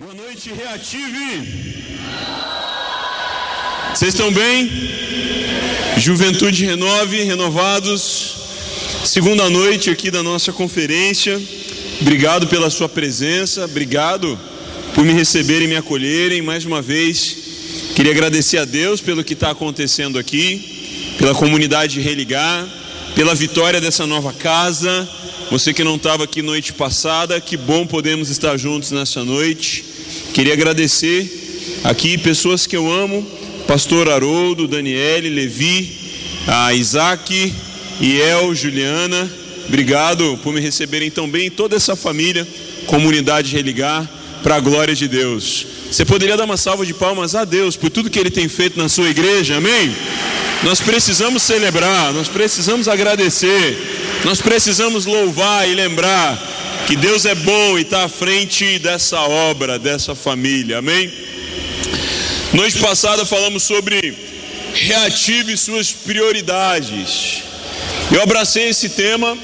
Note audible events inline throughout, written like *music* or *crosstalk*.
Boa noite, Reative. Vocês estão bem? Juventude Renove, renovados. Segunda noite aqui da nossa conferência. Obrigado pela sua presença, obrigado por me receberem e me acolherem mais uma vez. Queria agradecer a Deus pelo que está acontecendo aqui, pela comunidade Religar, pela vitória dessa nova casa. Você que não estava aqui noite passada, que bom podemos estar juntos nessa noite. Queria agradecer aqui pessoas que eu amo, Pastor Haroldo, Daniele, Levi, a Isaac, Iel, Juliana. Obrigado por me receberem tão bem, toda essa família, comunidade Religar, para a glória de Deus. Você poderia dar uma salva de palmas a Deus por tudo que Ele tem feito na sua igreja, amém? Nós precisamos celebrar, nós precisamos agradecer, nós precisamos louvar e lembrar que Deus é bom e está à frente dessa obra, dessa família, amém? Noite passada falamos sobre reative suas prioridades. Eu abracei esse tema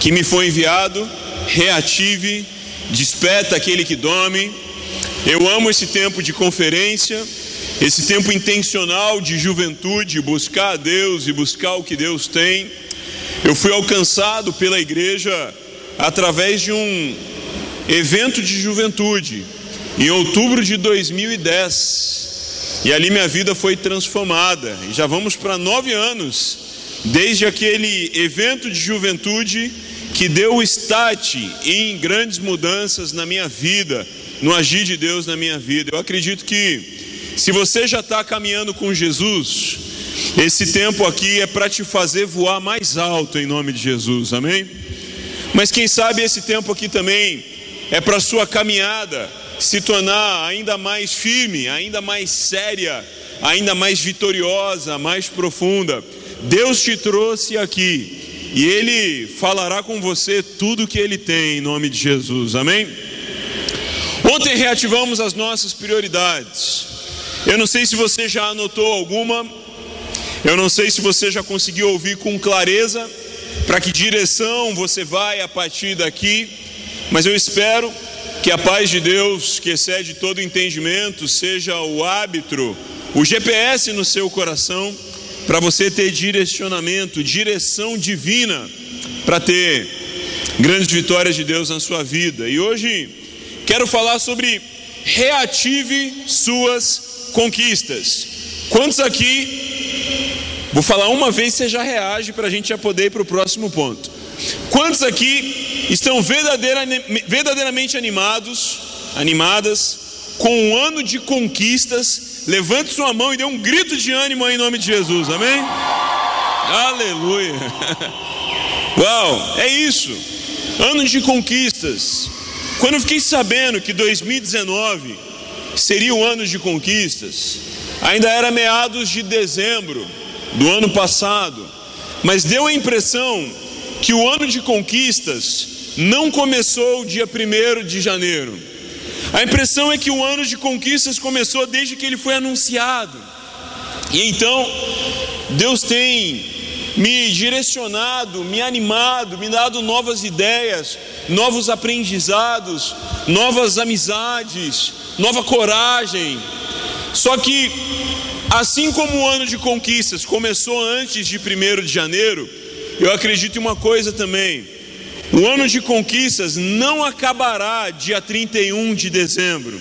que me foi enviado, reative, desperta aquele que dorme. Eu amo esse tempo de conferência, esse tempo intencional de juventude, buscar a Deus e buscar o que Deus tem. Eu fui alcançado pela igreja através de um evento de juventude em outubro de 2010. E ali minha vida foi transformada. E já vamos para nove anos desde aquele evento de juventude que deu o start em grandes mudanças na minha vida, no agir de Deus na minha vida. Eu acredito que se você já está caminhando com Jesus, esse tempo aqui é para te fazer voar mais alto em nome de Jesus, amém? Mas quem sabe esse tempo aqui também é para sua caminhada se tornar ainda mais firme, ainda mais séria, ainda mais vitoriosa, mais profunda. Deus te trouxe aqui e Ele falará com você tudo o que Ele tem em nome de Jesus, amém? Ontem reativamos as nossas prioridades. Eu não sei se você já anotou alguma, eu não sei se você já conseguiu ouvir com clareza para que direção você vai a partir daqui, mas eu espero que a paz de Deus, que excede todo entendimento, seja o árbitro, o GPS no seu coração, para você ter direcionamento, direção divina, para ter grandes vitórias de Deus na sua vida. E hoje quero falar sobre reative suas conquistas. Quantos aqui Vou falar uma vez, você já reage para a gente já poder ir para o próximo ponto. Quantos aqui estão verdadeiramente animados, animadas, com um ano de conquistas? Levante sua mão e dê um grito de ânimo em nome de Jesus, amém? Aleluia! *laughs* Uau, é isso, ano de conquistas. Quando eu fiquei sabendo que 2019 seria o ano de conquistas, ainda era meados de dezembro do ano passado, mas deu a impressão que o ano de conquistas não começou dia 1 de janeiro. A impressão é que o ano de conquistas começou desde que ele foi anunciado. E então, Deus tem me direcionado, me animado, me dado novas ideias, novos aprendizados, novas amizades, nova coragem. Só que Assim como o ano de conquistas começou antes de 1 de janeiro, eu acredito em uma coisa também. O ano de conquistas não acabará dia 31 de dezembro.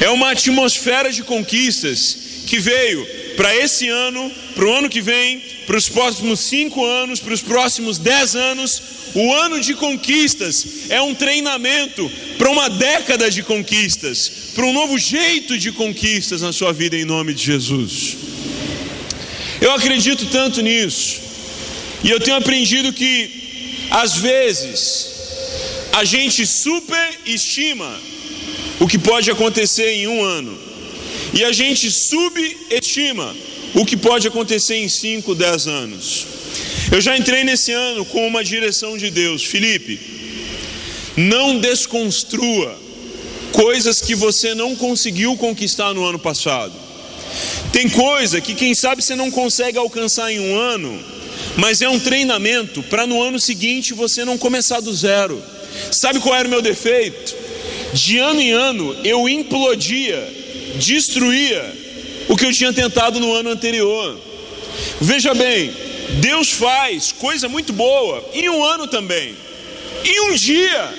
É uma atmosfera de conquistas que veio para esse ano, para o ano que vem, para os próximos cinco anos, para os próximos dez anos. O ano de conquistas é um treinamento para uma década de conquistas, para um novo jeito de conquistas na sua vida, em nome de Jesus. Eu acredito tanto nisso, e eu tenho aprendido que, às vezes, a gente superestima o que pode acontecer em um ano, e a gente subestima o que pode acontecer em 5, 10 anos. Eu já entrei nesse ano com uma direção de Deus, Felipe. Não desconstrua coisas que você não conseguiu conquistar no ano passado. Tem coisa que, quem sabe, você não consegue alcançar em um ano, mas é um treinamento para no ano seguinte você não começar do zero. Sabe qual era o meu defeito? de ano em ano eu implodia, destruía o que eu tinha tentado no ano anterior. Veja bem, Deus faz coisa muito boa em um ano também. Em um dia,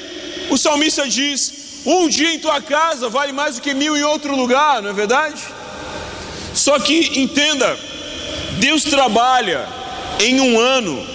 o salmista diz: um dia em tua casa vale mais do que mil em outro lugar, não é verdade? Só que entenda, Deus trabalha em um ano,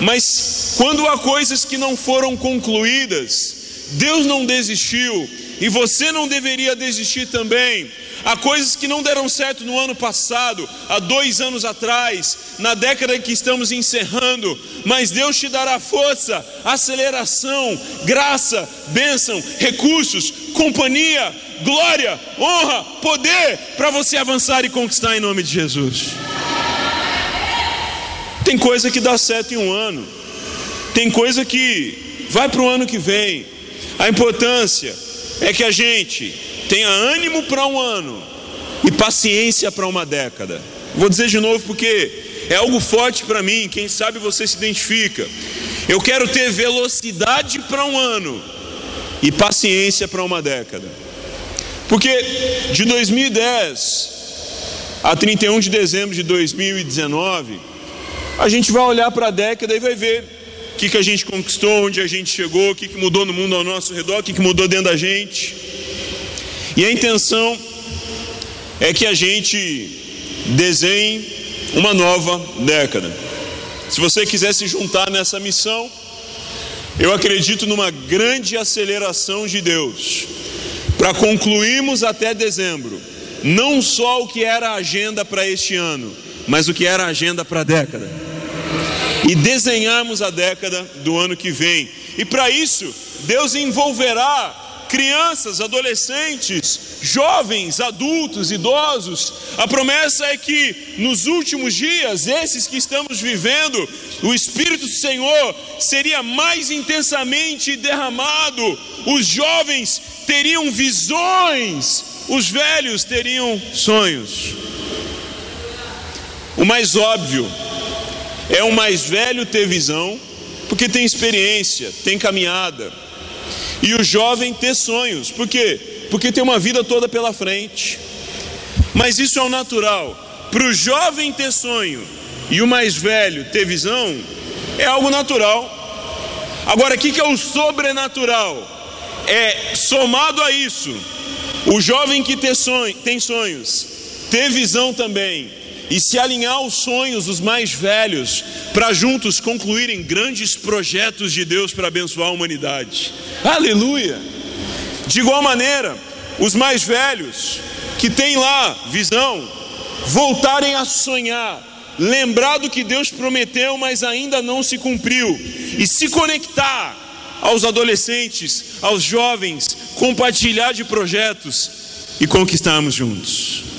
mas quando há coisas que não foram concluídas, Deus não desistiu e você não deveria desistir também. Há coisas que não deram certo no ano passado, há dois anos atrás, na década que estamos encerrando, mas Deus te dará força, aceleração, graça, bênção, recursos, companhia, glória, honra, poder para você avançar e conquistar em nome de Jesus. Tem coisa que dá certo em um ano, tem coisa que vai para o ano que vem. A importância é que a gente tenha ânimo para um ano e paciência para uma década. Vou dizer de novo porque é algo forte para mim, quem sabe você se identifica. Eu quero ter velocidade para um ano e paciência para uma década. Porque de 2010 a 31 de dezembro de 2019, a gente vai olhar para a década e vai ver que, que a gente conquistou, onde a gente chegou, o que, que mudou no mundo ao nosso redor, o que, que mudou dentro da gente. E a intenção é que a gente desenhe uma nova década. Se você quiser se juntar nessa missão, eu acredito numa grande aceleração de Deus para concluirmos até dezembro, não só o que era a agenda para este ano, mas o que era a agenda para a década. E desenharmos a década do ano que vem. E para isso, Deus envolverá crianças, adolescentes, jovens, adultos, idosos. A promessa é que nos últimos dias, esses que estamos vivendo, o Espírito do Senhor seria mais intensamente derramado. Os jovens teriam visões, os velhos teriam sonhos. O mais óbvio é o mais velho ter visão, porque tem experiência, tem caminhada e o jovem ter sonhos. Por quê? Porque tem uma vida toda pela frente. Mas isso é o natural. Para o jovem ter sonho e o mais velho ter visão, é algo natural. Agora, o que é o sobrenatural? É somado a isso, o jovem que tem sonhos, ter visão também, e se alinhar aos sonhos dos mais velhos, para juntos concluírem grandes projetos de Deus para abençoar a humanidade. Aleluia! De igual maneira, os mais velhos que têm lá visão, voltarem a sonhar, lembrar do que Deus prometeu, mas ainda não se cumpriu, e se conectar aos adolescentes, aos jovens, compartilhar de projetos e conquistarmos juntos.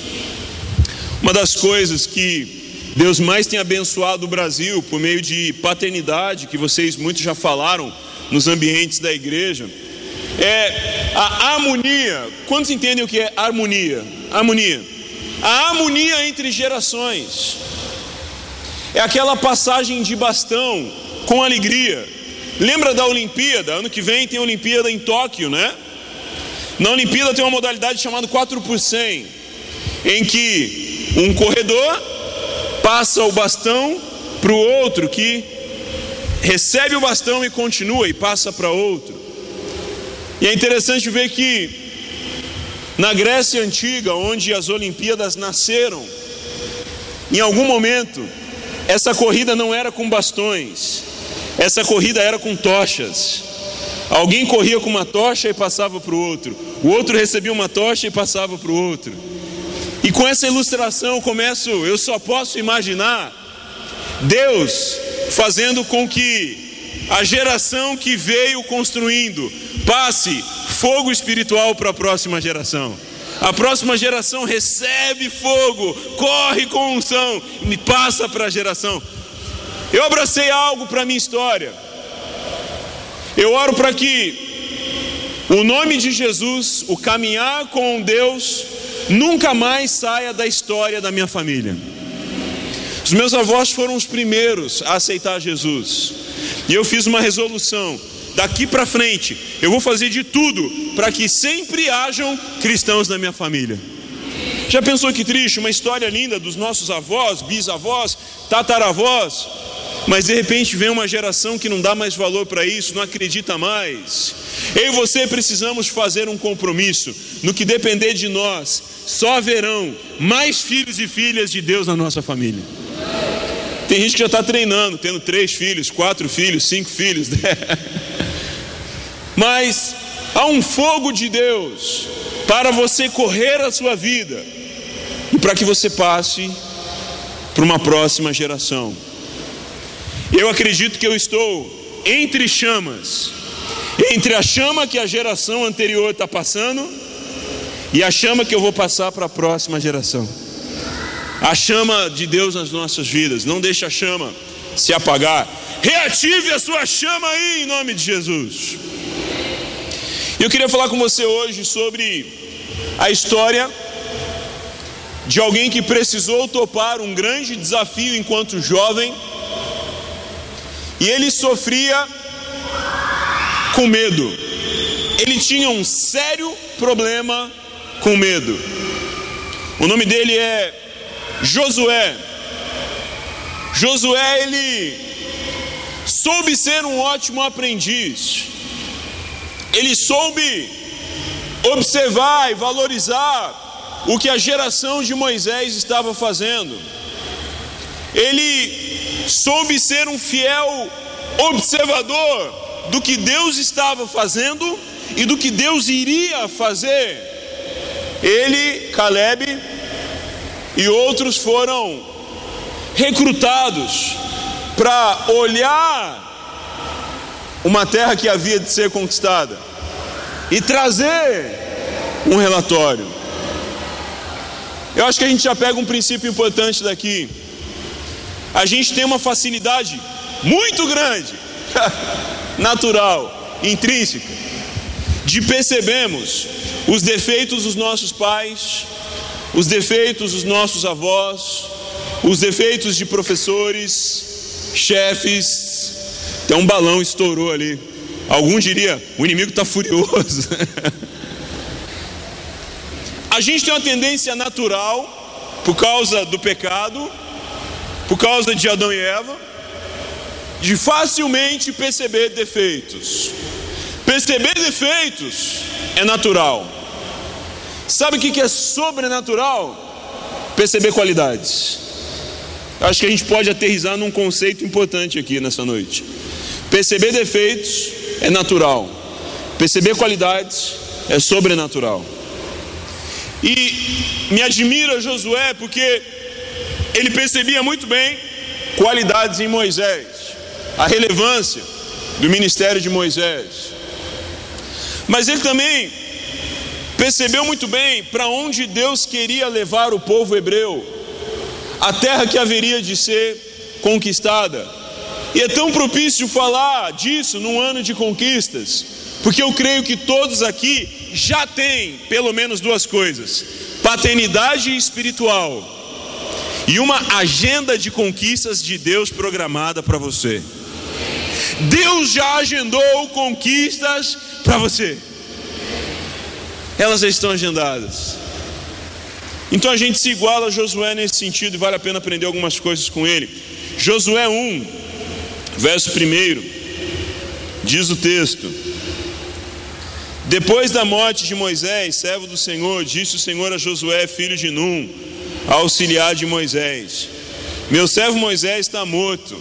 Uma das coisas que Deus mais tem abençoado o Brasil por meio de paternidade, que vocês muitos já falaram nos ambientes da igreja, é a harmonia. Quantos entendem o que é harmonia? Harmonia. A harmonia entre gerações. É aquela passagem de bastão com alegria. Lembra da Olimpíada? Ano que vem tem a Olimpíada em Tóquio, né? Na Olimpíada tem uma modalidade chamada 4 por 100, em que um corredor passa o bastão para o outro que recebe o bastão e continua e passa para outro. E é interessante ver que na Grécia antiga, onde as Olimpíadas nasceram, em algum momento essa corrida não era com bastões, essa corrida era com tochas. Alguém corria com uma tocha e passava para o outro, o outro recebia uma tocha e passava para o outro. E com essa ilustração eu começo, eu só posso imaginar Deus fazendo com que a geração que veio construindo passe fogo espiritual para a próxima geração. A próxima geração recebe fogo, corre com unção e passa para a geração. Eu abracei algo para a minha história. Eu oro para que o nome de Jesus, o caminhar com Deus, nunca mais saia da história da minha família. Os meus avós foram os primeiros a aceitar Jesus. E eu fiz uma resolução daqui para frente, eu vou fazer de tudo para que sempre hajam cristãos na minha família. Já pensou que triste? Uma história linda dos nossos avós, bisavós, tataravós, mas de repente vem uma geração que não dá mais valor para isso, não acredita mais. Eu e você precisamos fazer um compromisso. No que depender de nós, só haverão mais filhos e filhas de Deus na nossa família. Tem gente que já está treinando, tendo três filhos, quatro filhos, cinco filhos. Né? *laughs* Mas há um fogo de Deus para você correr a sua vida e para que você passe para uma próxima geração. Eu acredito que eu estou entre chamas, entre a chama que a geração anterior está passando e a chama que eu vou passar para a próxima geração. A chama de Deus nas nossas vidas, não deixe a chama se apagar. Reative a sua chama aí em nome de Jesus. Eu queria falar com você hoje sobre a história de alguém que precisou topar um grande desafio enquanto jovem e ele sofria com medo. Ele tinha um sério problema com medo. O nome dele é Josué. Josué, ele soube ser um ótimo aprendiz. Ele soube observar e valorizar o que a geração de Moisés estava fazendo. Ele soube ser um fiel observador do que Deus estava fazendo e do que Deus iria fazer. Ele, Caleb e outros foram recrutados para olhar uma terra que havia de ser conquistada e trazer um relatório. Eu acho que a gente já pega um princípio importante daqui. A gente tem uma facilidade muito grande, *laughs* natural, intrínseca, de percebermos os defeitos dos nossos pais, os defeitos dos nossos avós, os defeitos de professores, chefes. Tem um balão estourou ali. Alguns diria, o inimigo está furioso. *laughs* A gente tem uma tendência natural, por causa do pecado, por causa de Adão e Eva, de facilmente perceber defeitos. Perceber defeitos é natural. Sabe o que é sobrenatural? Perceber qualidades. Acho que a gente pode aterrizar num conceito importante aqui nessa noite. Perceber defeitos é natural, perceber qualidades é sobrenatural. E me admira Josué porque ele percebia muito bem qualidades em Moisés, a relevância do ministério de Moisés. Mas ele também percebeu muito bem para onde Deus queria levar o povo hebreu, a terra que haveria de ser conquistada. E é tão propício falar disso num ano de conquistas, porque eu creio que todos aqui já têm pelo menos duas coisas: paternidade espiritual e uma agenda de conquistas de Deus programada para você. Deus já agendou conquistas para você. Elas já estão agendadas. Então a gente se iguala a Josué nesse sentido e vale a pena aprender algumas coisas com ele. Josué 1, verso 1, diz o texto: Depois da morte de Moisés, servo do Senhor, disse o Senhor a Josué, filho de Num, auxiliar de Moisés: Meu servo Moisés está morto.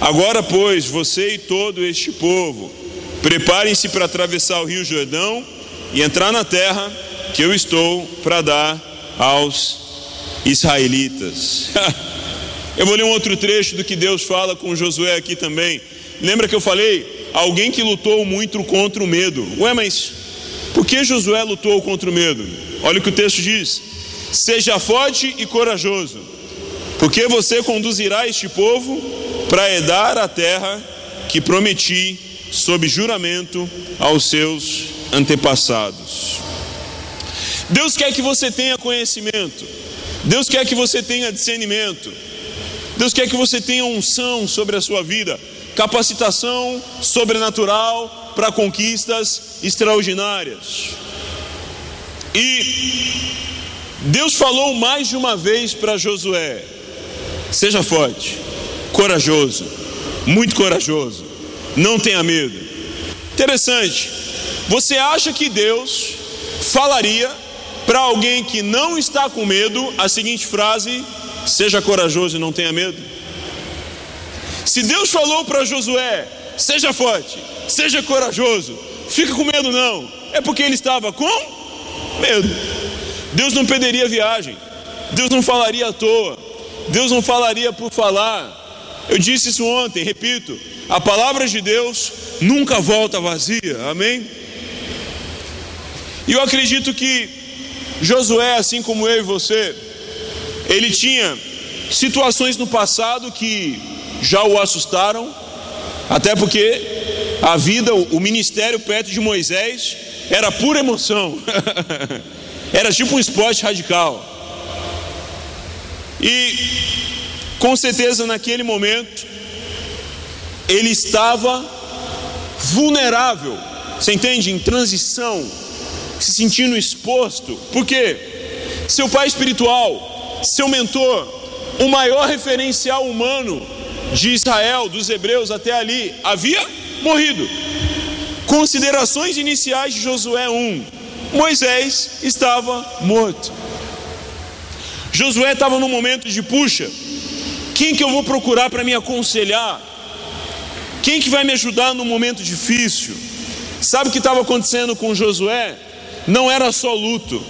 Agora, pois, você e todo este povo, preparem-se para atravessar o rio Jordão e entrar na terra que eu estou para dar aos israelitas. *laughs* eu vou ler um outro trecho do que Deus fala com Josué aqui também. Lembra que eu falei? Alguém que lutou muito contra o medo. Ué, mas por que Josué lutou contra o medo? Olha o que o texto diz: Seja forte e corajoso, porque você conduzirá este povo para herdar a terra que prometi sob juramento aos seus antepassados. Deus quer que você tenha conhecimento, Deus quer que você tenha discernimento, Deus quer que você tenha unção sobre a sua vida, capacitação sobrenatural para conquistas extraordinárias. E Deus falou mais de uma vez para Josué: seja forte, corajoso, muito corajoso, não tenha medo. Interessante, você acha que Deus falaria para alguém que não está com medo a seguinte frase: seja corajoso e não tenha medo? Se Deus falou para Josué: seja forte, seja corajoso, fica com medo não, é porque ele estava com medo. Deus não perderia a viagem, Deus não falaria à toa, Deus não falaria por falar. Eu disse isso ontem, repito: a palavra de Deus nunca volta vazia, amém? E eu acredito que Josué, assim como eu e você, ele tinha situações no passado que já o assustaram, até porque a vida, o ministério perto de Moisés era pura emoção, *laughs* era tipo um esporte radical. E com certeza naquele momento ele estava vulnerável, você entende? Em transição, se sentindo exposto, porque seu pai espiritual, seu mentor, o maior referencial humano de Israel, dos hebreus até ali, havia morrido. Considerações iniciais de Josué 1: Moisés estava morto. Josué estava num momento de puxa, quem que eu vou procurar para me aconselhar? Quem que vai me ajudar no momento difícil? Sabe o que estava acontecendo com Josué? Não era só luto,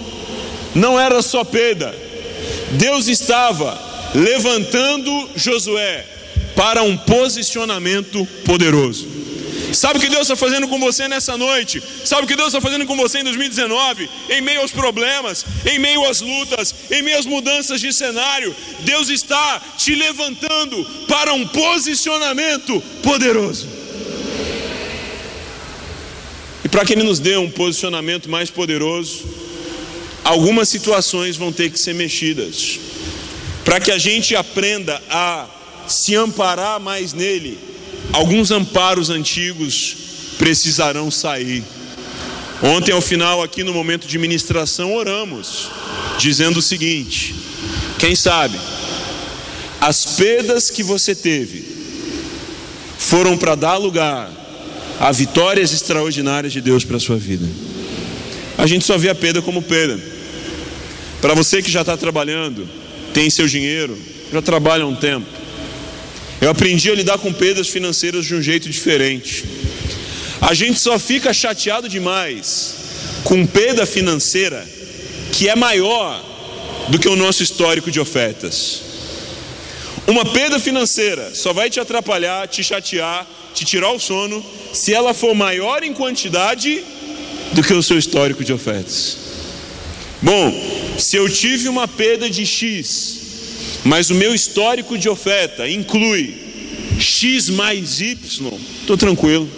não era só perda. Deus estava levantando Josué para um posicionamento poderoso. Sabe o que Deus está fazendo com você nessa noite? Sabe o que Deus está fazendo com você em 2019? Em meio aos problemas, em meio às lutas, em meio às mudanças de cenário, Deus está te levantando para um posicionamento poderoso. E para que Ele nos dê um posicionamento mais poderoso, algumas situações vão ter que ser mexidas, para que a gente aprenda a se amparar mais nele alguns amparos antigos precisarão sair. Ontem, ao final, aqui no momento de ministração, oramos, dizendo o seguinte: quem sabe, as perdas que você teve foram para dar lugar a vitórias extraordinárias de Deus para a sua vida. A gente só vê a perda como perda. Para você que já está trabalhando, tem seu dinheiro, já trabalha um tempo, eu aprendi a lidar com perdas financeiras de um jeito diferente. A gente só fica chateado demais com perda financeira que é maior do que o nosso histórico de ofertas. Uma perda financeira só vai te atrapalhar, te chatear, te tirar o sono, se ela for maior em quantidade do que o seu histórico de ofertas. Bom, se eu tive uma perda de X, mas o meu histórico de oferta inclui X mais Y, estou tranquilo.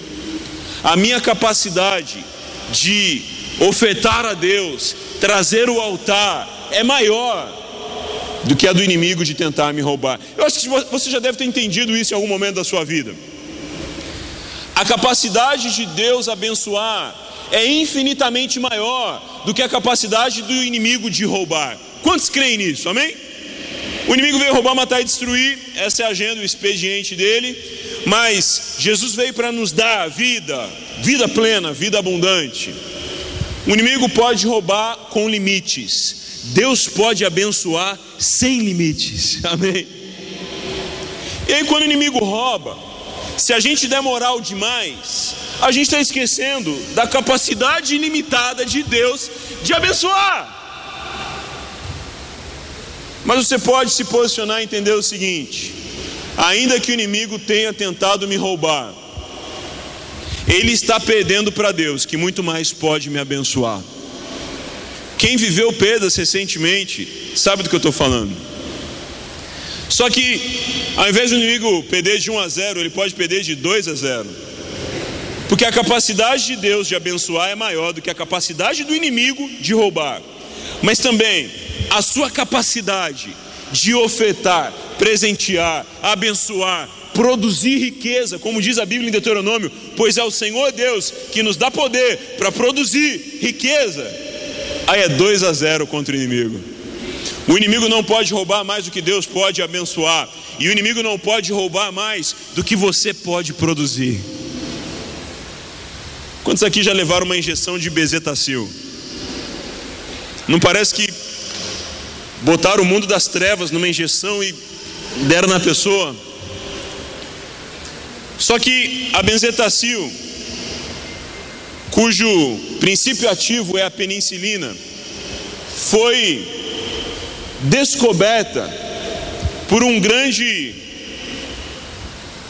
A minha capacidade de ofertar a Deus, trazer o altar, é maior do que a do inimigo de tentar me roubar. Eu acho que você já deve ter entendido isso em algum momento da sua vida. A capacidade de Deus abençoar é infinitamente maior do que a capacidade do inimigo de roubar. Quantos creem nisso? Amém? O inimigo veio roubar, matar e destruir, essa é a agenda, o expediente dele. Mas Jesus veio para nos dar vida, vida plena, vida abundante. O inimigo pode roubar com limites, Deus pode abençoar sem limites, *laughs* amém? E aí, quando o inimigo rouba, se a gente der moral demais, a gente está esquecendo da capacidade ilimitada de Deus de abençoar. Mas você pode se posicionar e entender o seguinte: ainda que o inimigo tenha tentado me roubar, ele está perdendo para Deus, que muito mais pode me abençoar. Quem viveu perdas recentemente sabe do que eu estou falando. Só que, ao invés do inimigo perder de 1 a 0, ele pode perder de 2 a 0. Porque a capacidade de Deus de abençoar é maior do que a capacidade do inimigo de roubar. Mas também a sua capacidade de ofertar, presentear, abençoar produzir riqueza, como diz a Bíblia em Deuteronômio, pois é o Senhor Deus que nos dá poder para produzir riqueza. Aí é 2 a 0 contra o inimigo. O inimigo não pode roubar mais do que Deus pode abençoar, e o inimigo não pode roubar mais do que você pode produzir. Quantos aqui já levaram uma injeção de bezetacil? Não parece que botaram o mundo das trevas numa injeção e deram na pessoa? Só que a benzetacil, cujo princípio ativo é a penicilina, foi descoberta por um grande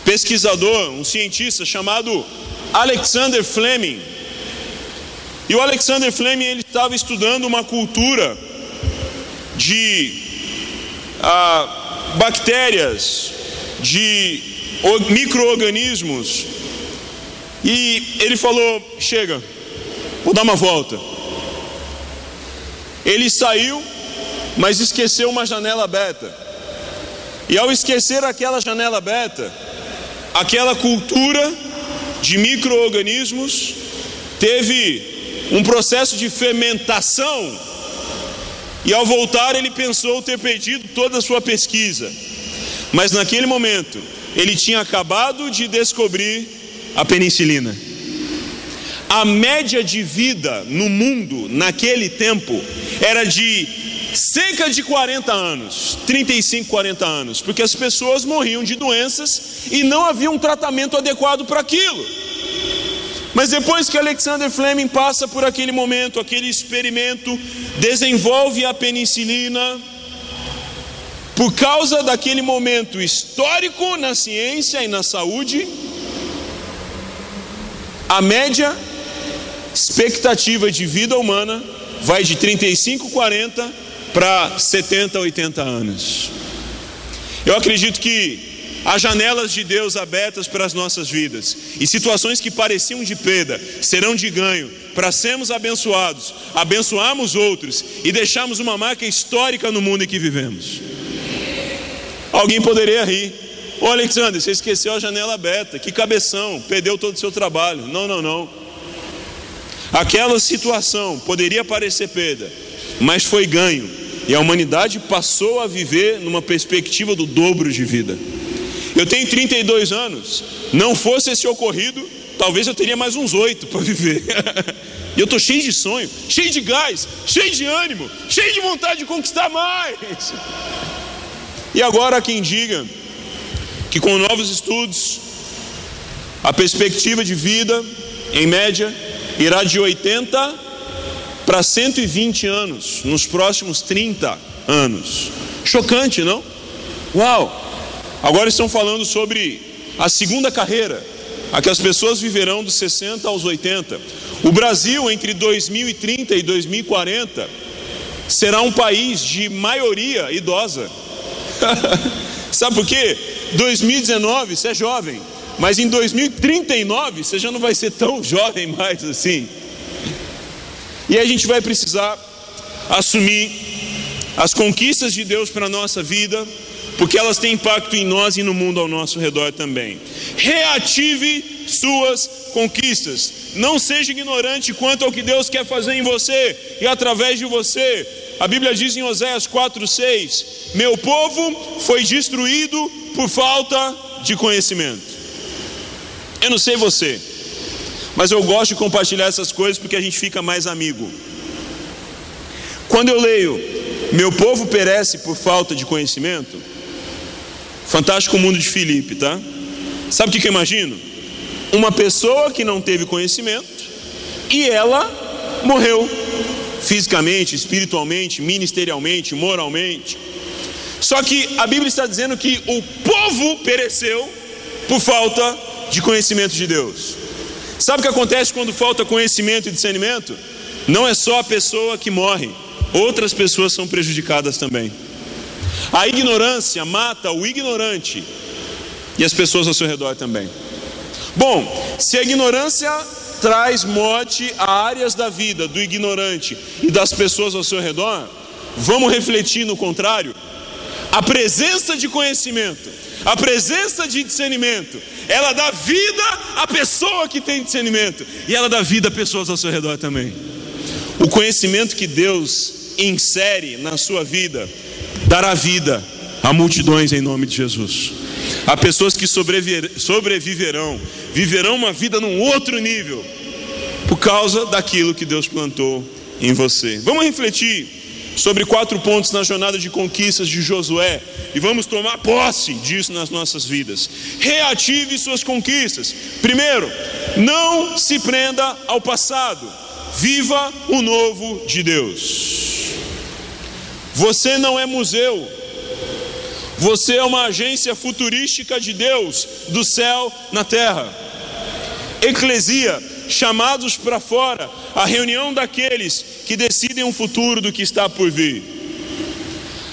pesquisador, um cientista chamado Alexander Fleming. E o Alexander Fleming ele estava estudando uma cultura de ah, bactérias, de micro-organismos. E ele falou: chega, vou dar uma volta. Ele saiu, mas esqueceu uma janela aberta. E ao esquecer aquela janela aberta, aquela cultura de micro-organismos teve um processo de fermentação. E ao voltar, ele pensou ter perdido toda a sua pesquisa. Mas naquele momento, ele tinha acabado de descobrir a penicilina. A média de vida no mundo naquele tempo era de cerca de 40 anos, 35, 40 anos, porque as pessoas morriam de doenças e não havia um tratamento adequado para aquilo. Mas depois que Alexander Fleming passa por aquele momento, aquele experimento, desenvolve a penicilina, por causa daquele momento histórico na ciência e na saúde, a média expectativa de vida humana vai de 35, 40 para 70, 80 anos. Eu acredito que há janelas de Deus abertas para as nossas vidas e situações que pareciam de perda serão de ganho para sermos abençoados, abençoarmos outros e deixarmos uma marca histórica no mundo em que vivemos. Alguém poderia rir. Ô Alexandre, você esqueceu a janela aberta, que cabeção, perdeu todo o seu trabalho. Não, não, não. Aquela situação poderia parecer perda, mas foi ganho. E a humanidade passou a viver numa perspectiva do dobro de vida. Eu tenho 32 anos. Não fosse esse ocorrido, talvez eu teria mais uns oito para viver. *laughs* e eu estou cheio de sonho, cheio de gás, cheio de ânimo, cheio de vontade de conquistar mais. E agora quem diga que com novos estudos, a perspectiva de vida, em média, irá de 80 para 120 anos nos próximos 30 anos. Chocante, não? Uau! Agora estão falando sobre a segunda carreira, a que as pessoas viverão dos 60 aos 80. O Brasil, entre 2030 e 2040, será um país de maioria idosa. *laughs* Sabe por quê? 2019 você é jovem, mas em 2039 você já não vai ser tão jovem mais assim. E a gente vai precisar assumir as conquistas de Deus para a nossa vida, porque elas têm impacto em nós e no mundo ao nosso redor também. Reative suas conquistas. Não seja ignorante quanto ao que Deus quer fazer em você e através de você. A Bíblia diz em Oséias 4:6: Meu povo foi destruído por falta de conhecimento. Eu não sei você, mas eu gosto de compartilhar essas coisas porque a gente fica mais amigo. Quando eu leio, meu povo perece por falta de conhecimento, fantástico mundo de Filipe, tá? Sabe o que, que eu imagino? Uma pessoa que não teve conhecimento e ela morreu fisicamente, espiritualmente, ministerialmente, moralmente. Só que a Bíblia está dizendo que o povo pereceu por falta de conhecimento de Deus. Sabe o que acontece quando falta conhecimento e discernimento? Não é só a pessoa que morre, outras pessoas são prejudicadas também. A ignorância mata o ignorante e as pessoas ao seu redor também. Bom, se a ignorância traz morte a áreas da vida do ignorante e das pessoas ao seu redor, vamos refletir no contrário. A presença de conhecimento, a presença de discernimento, ela dá vida à pessoa que tem discernimento e ela dá vida a pessoas ao seu redor também. O conhecimento que Deus insere na sua vida dará vida a multidões em nome de Jesus. Há pessoas que sobreviverão, viverão uma vida num outro nível, por causa daquilo que Deus plantou em você. Vamos refletir sobre quatro pontos na jornada de conquistas de Josué e vamos tomar posse disso nas nossas vidas. Reative suas conquistas. Primeiro, não se prenda ao passado, viva o novo de Deus. Você não é museu, você é uma agência futurística de Deus, do céu na terra. Eclesia, chamados para fora, a reunião daqueles que decidem o futuro do que está por vir.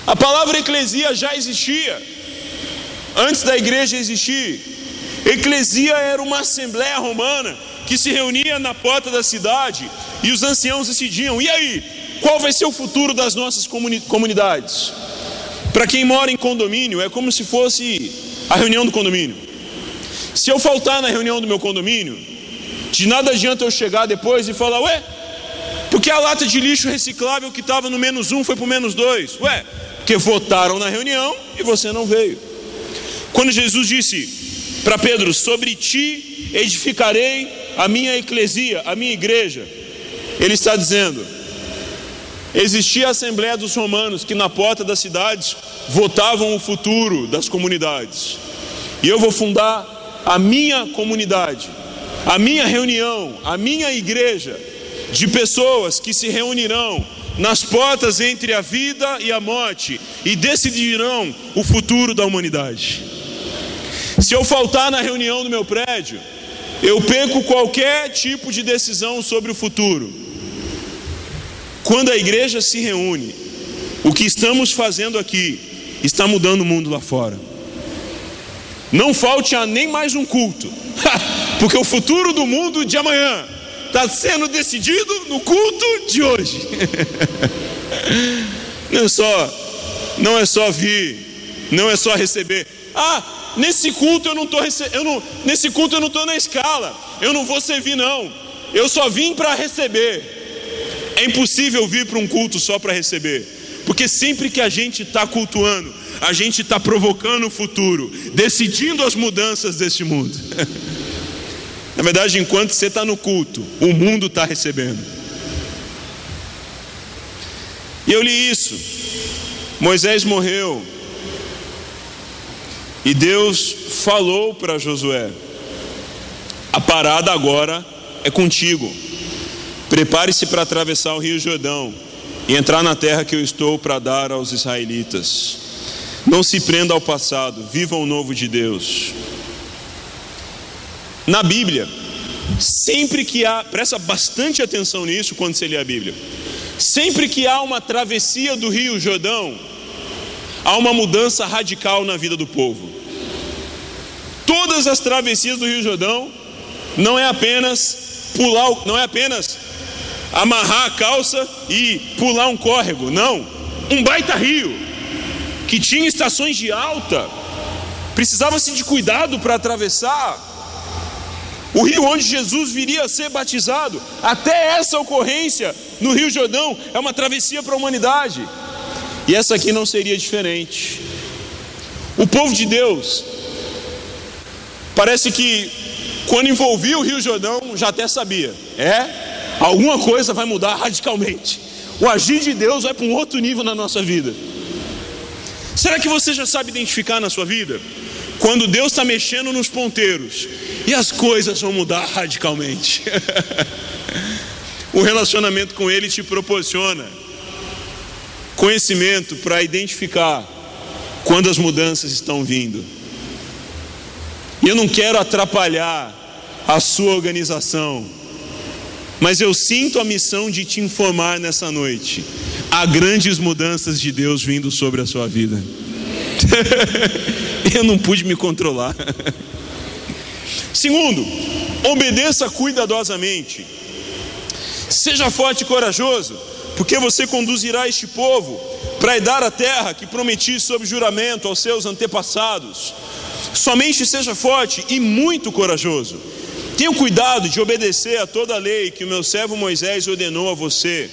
A palavra eclesia já existia, antes da igreja existir. Eclesia era uma assembleia romana que se reunia na porta da cidade e os anciãos decidiam: e aí, qual vai ser o futuro das nossas comunidades? Para quem mora em condomínio, é como se fosse a reunião do condomínio. Se eu faltar na reunião do meu condomínio, de nada adianta eu chegar depois e falar, ué, porque a lata de lixo reciclável que estava no menos um foi para o menos dois. Ué, porque votaram na reunião e você não veio. Quando Jesus disse para Pedro: Sobre ti edificarei a minha eclesia, a minha igreja, ele está dizendo: Existia a Assembleia dos Romanos que na porta das cidades votavam o futuro das comunidades. E eu vou fundar a minha comunidade, a minha reunião, a minha igreja de pessoas que se reunirão nas portas entre a vida e a morte e decidirão o futuro da humanidade. Se eu faltar na reunião do meu prédio, eu perco qualquer tipo de decisão sobre o futuro. Quando a igreja se reúne, o que estamos fazendo aqui está mudando o mundo lá fora. Não falte a nem mais um culto, *laughs* porque o futuro do mundo de amanhã está sendo decidido no culto de hoje. *laughs* não é só, não é só vir, não é só receber. Ah, nesse culto eu não estou nesse culto eu não estou na escala, eu não vou servir não. Eu só vim para receber. É impossível vir para um culto só para receber, porque sempre que a gente está cultuando, a gente está provocando o futuro, decidindo as mudanças deste mundo. *laughs* Na verdade, enquanto você está no culto, o mundo está recebendo. E eu li isso. Moisés morreu. E Deus falou para Josué: A parada agora é contigo. Prepare-se para atravessar o Rio Jordão e entrar na terra que eu estou para dar aos israelitas. Não se prenda ao passado, viva o novo de Deus. Na Bíblia, sempre que há, presta bastante atenção nisso quando você lê a Bíblia. Sempre que há uma travessia do Rio Jordão, há uma mudança radical na vida do povo. Todas as travessias do Rio Jordão não é apenas pular, não é apenas amarrar a calça e pular um córrego. Não, um baita rio que tinha estações de alta, precisava-se de cuidado para atravessar. O rio onde Jesus viria a ser batizado, até essa ocorrência no Rio Jordão, é uma travessia para a humanidade. E essa aqui não seria diferente. O povo de Deus, parece que quando envolvia o Rio Jordão, já até sabia, é alguma coisa vai mudar radicalmente. O agir de Deus vai para um outro nível na nossa vida. Será que você já sabe identificar na sua vida? Quando Deus está mexendo nos ponteiros e as coisas vão mudar radicalmente. *laughs* o relacionamento com Ele te proporciona conhecimento para identificar quando as mudanças estão vindo. E eu não quero atrapalhar a sua organização mas eu sinto a missão de te informar nessa noite. Há grandes mudanças de Deus vindo sobre a sua vida. *laughs* eu não pude me controlar. Segundo, obedeça cuidadosamente. Seja forte e corajoso, porque você conduzirá este povo para dar a terra que prometi sob juramento aos seus antepassados. Somente seja forte e muito corajoso. Tenha cuidado de obedecer a toda a lei que o meu servo Moisés ordenou a você.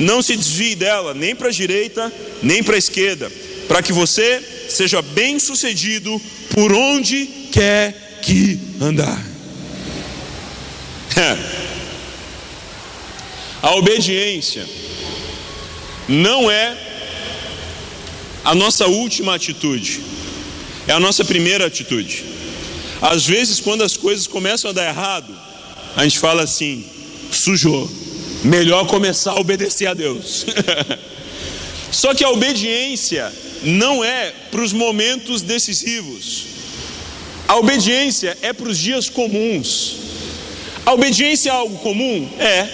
Não se desvie dela, nem para a direita, nem para a esquerda, para que você seja bem sucedido por onde quer que andar. A obediência não é a nossa última atitude, é a nossa primeira atitude. Às vezes, quando as coisas começam a dar errado, a gente fala assim: sujou, melhor começar a obedecer a Deus. *laughs* Só que a obediência não é para os momentos decisivos, a obediência é para os dias comuns. A obediência é algo comum? É,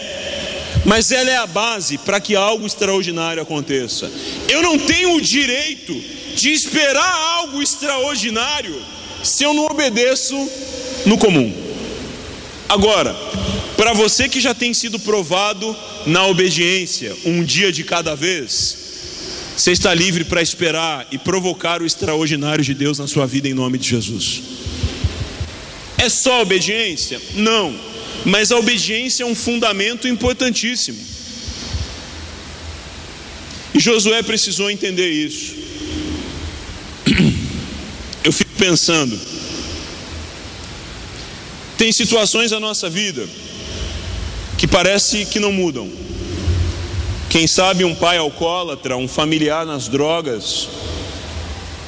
mas ela é a base para que algo extraordinário aconteça. Eu não tenho o direito de esperar algo extraordinário se eu não obedeço no comum. Agora, para você que já tem sido provado na obediência, um dia de cada vez, você está livre para esperar e provocar o extraordinário de Deus na sua vida em nome de Jesus. É só obediência? Não, mas a obediência é um fundamento importantíssimo. E Josué precisou entender isso. Eu fico pensando, tem situações na nossa vida que parece que não mudam. Quem sabe um pai alcoólatra, um familiar nas drogas,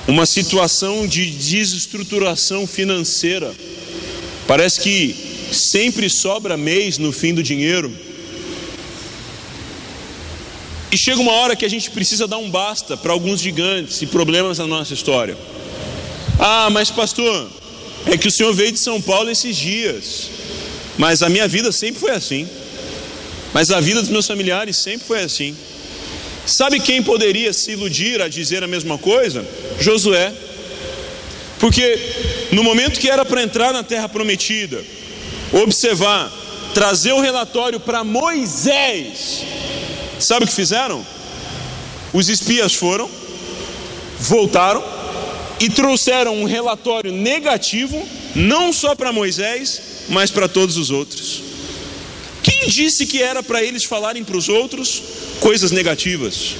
uma situação de desestruturação financeira. Parece que sempre sobra mês no fim do dinheiro. E chega uma hora que a gente precisa dar um basta para alguns gigantes e problemas na nossa história. Ah, mas pastor, é que o senhor veio de São Paulo esses dias. Mas a minha vida sempre foi assim. Mas a vida dos meus familiares sempre foi assim. Sabe quem poderia se iludir a dizer a mesma coisa? Josué. Porque no momento que era para entrar na terra prometida, observar, trazer o relatório para Moisés, sabe o que fizeram? Os espias foram, voltaram e trouxeram um relatório negativo, não só para Moisés, mas para todos os outros. Quem disse que era para eles falarem para os outros coisas negativas?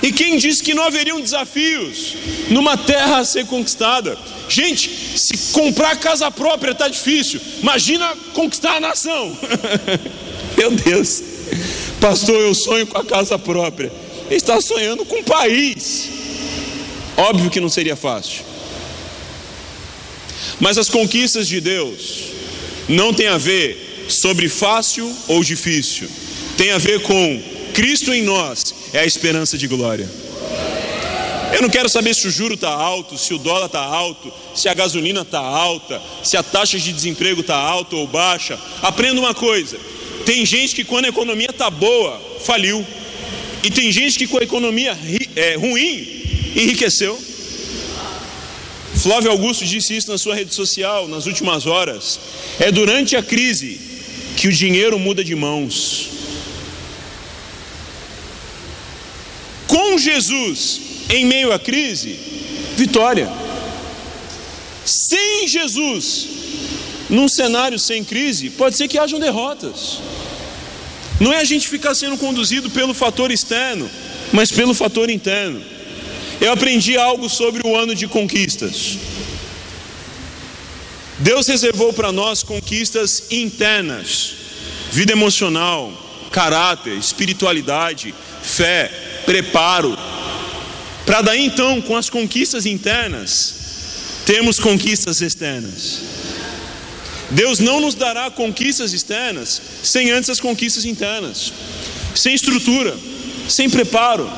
E quem disse que não haveriam desafios numa terra a ser conquistada? Gente, se comprar casa própria está difícil, imagina conquistar a nação. *laughs* Meu Deus, pastor, eu sonho com a casa própria. Ele está sonhando com o país. Óbvio que não seria fácil. Mas as conquistas de Deus não tem a ver sobre fácil ou difícil. Tem a ver com Cristo em nós é a esperança de glória. Eu não quero saber se o juro está alto, se o dólar está alto, se a gasolina está alta, se a taxa de desemprego está alta ou baixa. Aprenda uma coisa: tem gente que quando a economia está boa, faliu, e tem gente que com a economia é, ruim, *laughs* enriqueceu. Flávio Augusto disse isso na sua rede social nas últimas horas. É durante a crise que o dinheiro muda de mãos. Com Jesus em meio à crise, vitória. Sem Jesus, num cenário sem crise, pode ser que hajam derrotas. Não é a gente ficar sendo conduzido pelo fator externo, mas pelo fator interno. Eu aprendi algo sobre o ano de conquistas. Deus reservou para nós conquistas internas, vida emocional, caráter, espiritualidade, fé, preparo. Para daí então, com as conquistas internas, temos conquistas externas. Deus não nos dará conquistas externas sem antes as conquistas internas, sem estrutura, sem preparo,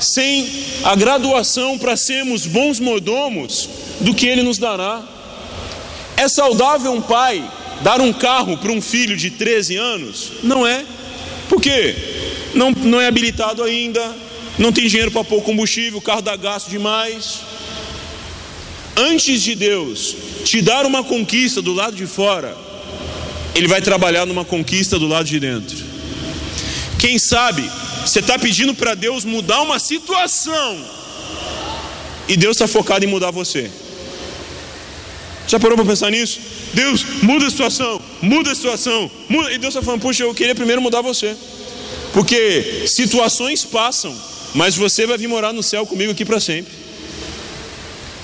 sem a graduação para sermos bons mordomos do que Ele nos dará. É saudável um pai dar um carro para um filho de 13 anos? Não é. Por quê? não, não é habilitado ainda, não tem dinheiro para pôr combustível, o carro dá gasto demais. Antes de Deus te dar uma conquista do lado de fora, Ele vai trabalhar numa conquista do lado de dentro. Quem sabe você está pedindo para Deus mudar uma situação e Deus está focado em mudar você. Já parou para pensar nisso? Deus, muda a situação, muda a situação, muda. E Deus está falando, puxa, eu queria primeiro mudar você. Porque situações passam, mas você vai vir morar no céu comigo aqui para sempre.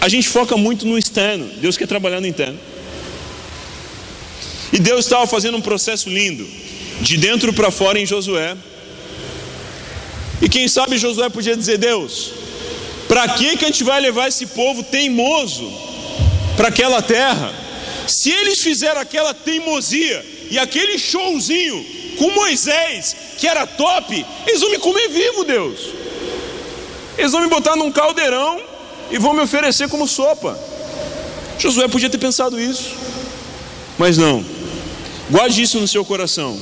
A gente foca muito no externo, Deus quer trabalhar no interno. E Deus estava fazendo um processo lindo, de dentro para fora em Josué. E quem sabe Josué podia dizer: Deus, para que, que a gente vai levar esse povo teimoso para aquela terra? Se eles fizeram aquela teimosia e aquele showzinho com Moisés, que era top, eles vão me comer vivo, Deus. Eles vão me botar num caldeirão e vão me oferecer como sopa. Josué podia ter pensado isso, mas não. Guarde isso no seu coração.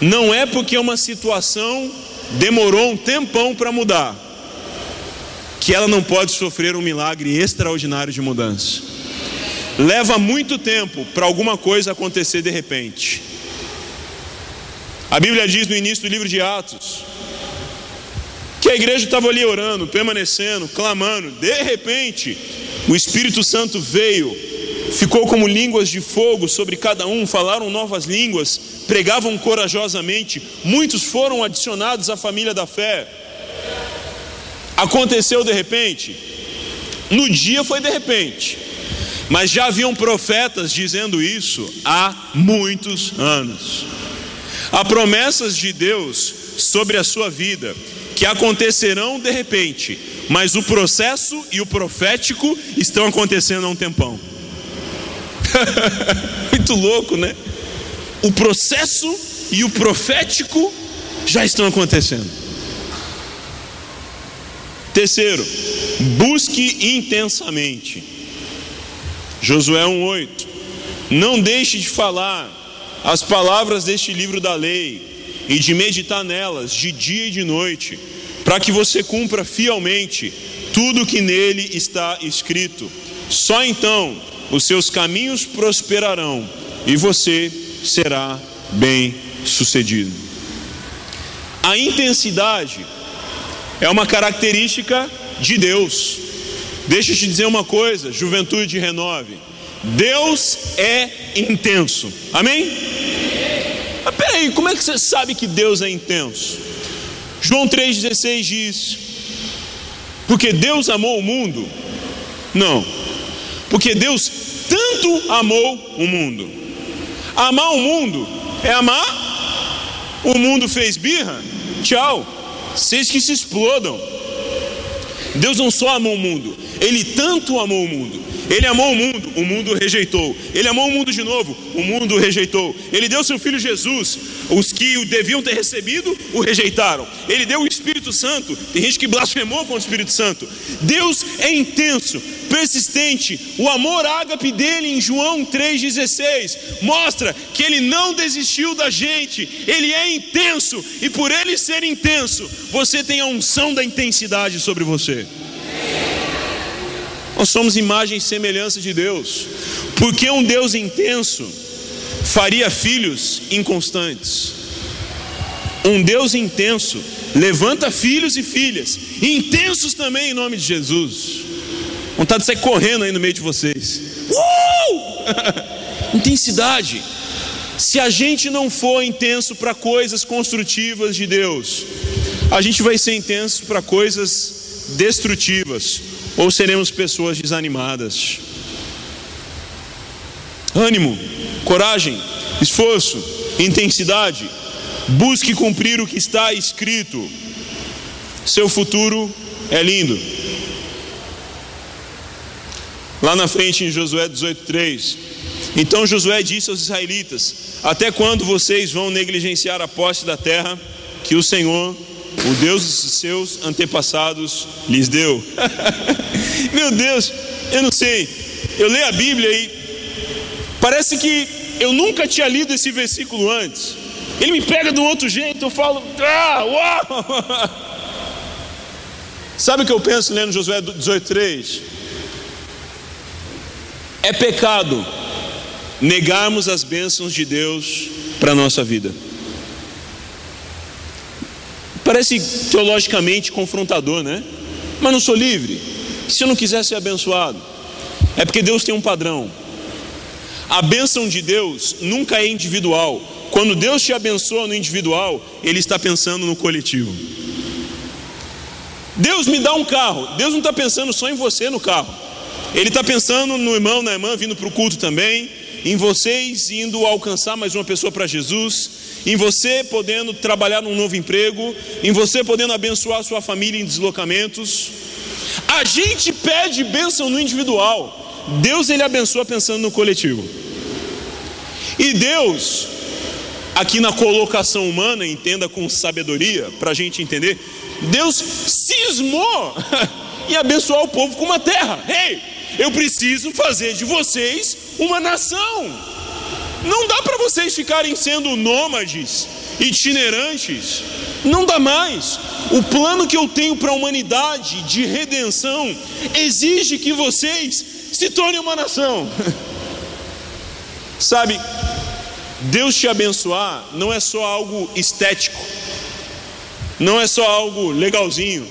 Não é porque uma situação demorou um tempão para mudar, que ela não pode sofrer um milagre extraordinário de mudança. Leva muito tempo para alguma coisa acontecer de repente. A Bíblia diz no início do livro de Atos que a igreja estava ali orando, permanecendo, clamando. De repente, o Espírito Santo veio, ficou como línguas de fogo sobre cada um, falaram novas línguas, pregavam corajosamente. Muitos foram adicionados à família da fé. Aconteceu de repente? No dia foi de repente. Mas já haviam profetas dizendo isso há muitos anos. Há promessas de Deus sobre a sua vida que acontecerão de repente, mas o processo e o profético estão acontecendo há um tempão. *laughs* Muito louco, né? O processo e o profético já estão acontecendo. Terceiro, busque intensamente. Josué 1:8. Não deixe de falar as palavras deste livro da lei e de meditar nelas de dia e de noite, para que você cumpra fielmente tudo que nele está escrito. Só então os seus caminhos prosperarão e você será bem sucedido. A intensidade é uma característica de Deus. Deixa eu te dizer uma coisa, juventude renove. Deus é intenso. Amém? Mas peraí, como é que você sabe que Deus é intenso? João 3,16 diz: Porque Deus amou o mundo? Não, porque Deus tanto amou o mundo. Amar o mundo é amar? O mundo fez birra? Tchau, vocês que se explodam. Deus não só amou o mundo, Ele tanto amou o mundo ele amou o mundo, o mundo rejeitou. Ele amou o mundo de novo, o mundo rejeitou. Ele deu seu filho Jesus, os que o deviam ter recebido o rejeitaram. Ele deu o Espírito Santo, tem gente que blasfemou contra o Espírito Santo. Deus é intenso, persistente. O amor ágape dele em João 3,16 mostra que ele não desistiu da gente, ele é intenso, e por ele ser intenso, você tem a unção da intensidade sobre você. Nós somos imagem e semelhança de Deus. Porque um Deus intenso faria filhos inconstantes. Um Deus intenso levanta filhos e filhas, intensos também em nome de Jesus. Vontade de sair correndo aí no meio de vocês. Uh! *laughs* Intensidade. Se a gente não for intenso para coisas construtivas de Deus, a gente vai ser intenso para coisas destrutivas ou seremos pessoas desanimadas. Ânimo, coragem, esforço, intensidade. Busque cumprir o que está escrito. Seu futuro é lindo. Lá na frente em Josué 18:3. Então Josué disse aos israelitas: Até quando vocês vão negligenciar a posse da terra que o Senhor o Deus dos seus antepassados lhes deu. *laughs* Meu Deus, eu não sei. Eu leio a Bíblia e parece que eu nunca tinha lido esse versículo antes. Ele me pega de um outro jeito, eu falo, ah, uau! *laughs* Sabe o que eu penso lendo Josué 18:3? É pecado negarmos as bênçãos de Deus para a nossa vida. Parece teologicamente confrontador, né? Mas não sou livre. Se eu não quiser ser abençoado, é porque Deus tem um padrão. A bênção de Deus nunca é individual. Quando Deus te abençoa no individual, Ele está pensando no coletivo. Deus me dá um carro. Deus não está pensando só em você no carro. Ele está pensando no irmão, na irmã vindo para o culto também, em vocês indo alcançar mais uma pessoa para Jesus, em você podendo trabalhar num novo emprego, em você podendo abençoar sua família em deslocamentos. A gente pede bênção no individual, Deus ele abençoa pensando no coletivo. E Deus, aqui na colocação humana, entenda com sabedoria, para a gente entender, Deus cismou *laughs* em abençoar o povo com uma terra. Ei, hey, eu preciso fazer de vocês uma nação. Não dá para vocês ficarem sendo nômades, itinerantes. Não dá mais. O plano que eu tenho para a humanidade de redenção exige que vocês se tornem uma nação. *laughs* Sabe, Deus te abençoar não é só algo estético, não é só algo legalzinho,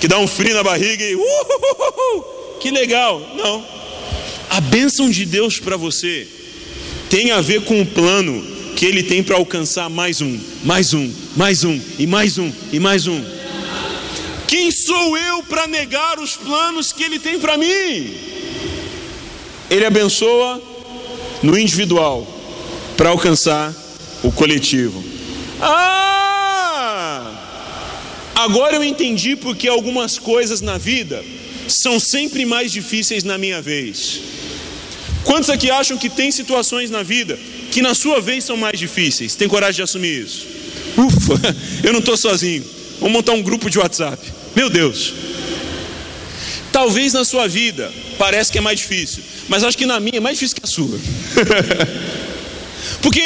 que dá um frio na barriga e uh, que legal. Não. A bênção de Deus para você tem a ver com o plano que ele tem para alcançar mais um, mais um, mais um, e mais um, e mais um. Quem sou eu para negar os planos que ele tem para mim? Ele abençoa no individual para alcançar o coletivo. Ah! Agora eu entendi porque algumas coisas na vida são sempre mais difíceis na minha vez. Quantos aqui acham que tem situações na vida que na sua vez são mais difíceis? Tem coragem de assumir isso? Ufa, *laughs* eu não estou sozinho. Vamos montar um grupo de WhatsApp. Meu Deus. Talvez na sua vida parece que é mais difícil, mas acho que na minha é mais difícil que a sua. *laughs* Porque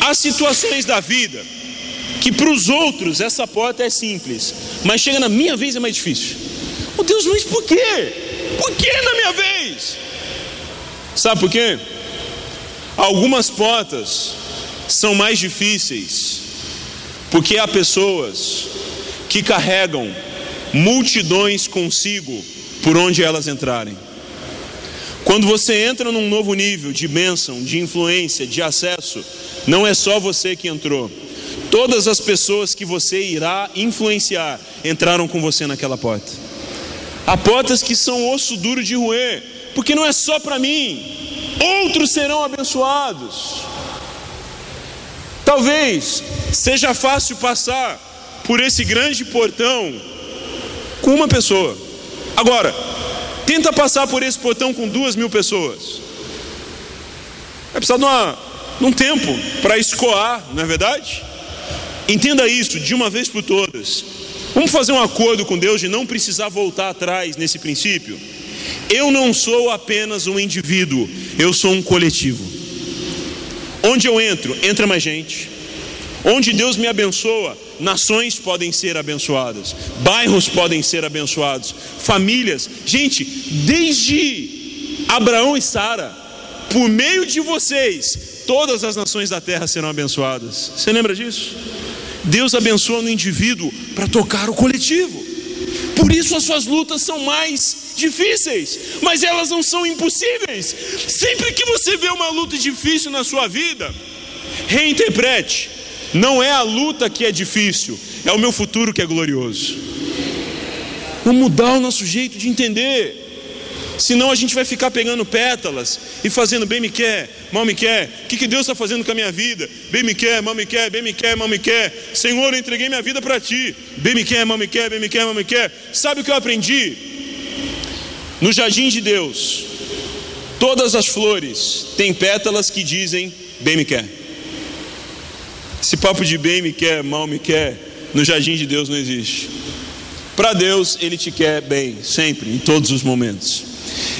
as situações da vida que para os outros essa porta é simples, mas chega na minha vez é mais difícil. Oh Deus, mas por quê? Por que na minha vez? Sabe por quê? Algumas portas são mais difíceis porque há pessoas que carregam multidões consigo por onde elas entrarem. Quando você entra num novo nível de bênção, de influência, de acesso, não é só você que entrou. Todas as pessoas que você irá influenciar entraram com você naquela porta. Há portas que são osso duro de roer, porque não é só para mim, outros serão abençoados. Talvez seja fácil passar por esse grande portão com uma pessoa. Agora, tenta passar por esse portão com duas mil pessoas. Vai precisar de, uma, de um tempo para escoar, não é verdade? Entenda isso de uma vez por todas. Vamos fazer um acordo com Deus de não precisar voltar atrás nesse princípio. Eu não sou apenas um indivíduo, eu sou um coletivo. Onde eu entro, entra mais gente. Onde Deus me abençoa, nações podem ser abençoadas, bairros podem ser abençoados, famílias. Gente, desde Abraão e Sara, por meio de vocês, todas as nações da terra serão abençoadas. Você lembra disso? Deus abençoa no indivíduo para tocar o coletivo. Por isso as suas lutas são mais difíceis, mas elas não são impossíveis. Sempre que você vê uma luta difícil na sua vida, reinterprete: não é a luta que é difícil, é o meu futuro que é glorioso. Vamos mudar o nosso jeito de entender. Senão a gente vai ficar pegando pétalas e fazendo bem me quer, mal me quer. O que, que Deus está fazendo com a minha vida? Bem me quer, mal me quer, bem me quer, mal me quer. Senhor, eu entreguei minha vida para ti. Bem me quer, mal me quer, bem me quer, mal me quer. Sabe o que eu aprendi? No jardim de Deus, todas as flores têm pétalas que dizem bem me quer. Esse papo de bem me quer, mal me quer, no jardim de Deus não existe. Para Deus, Ele te quer bem, sempre, em todos os momentos.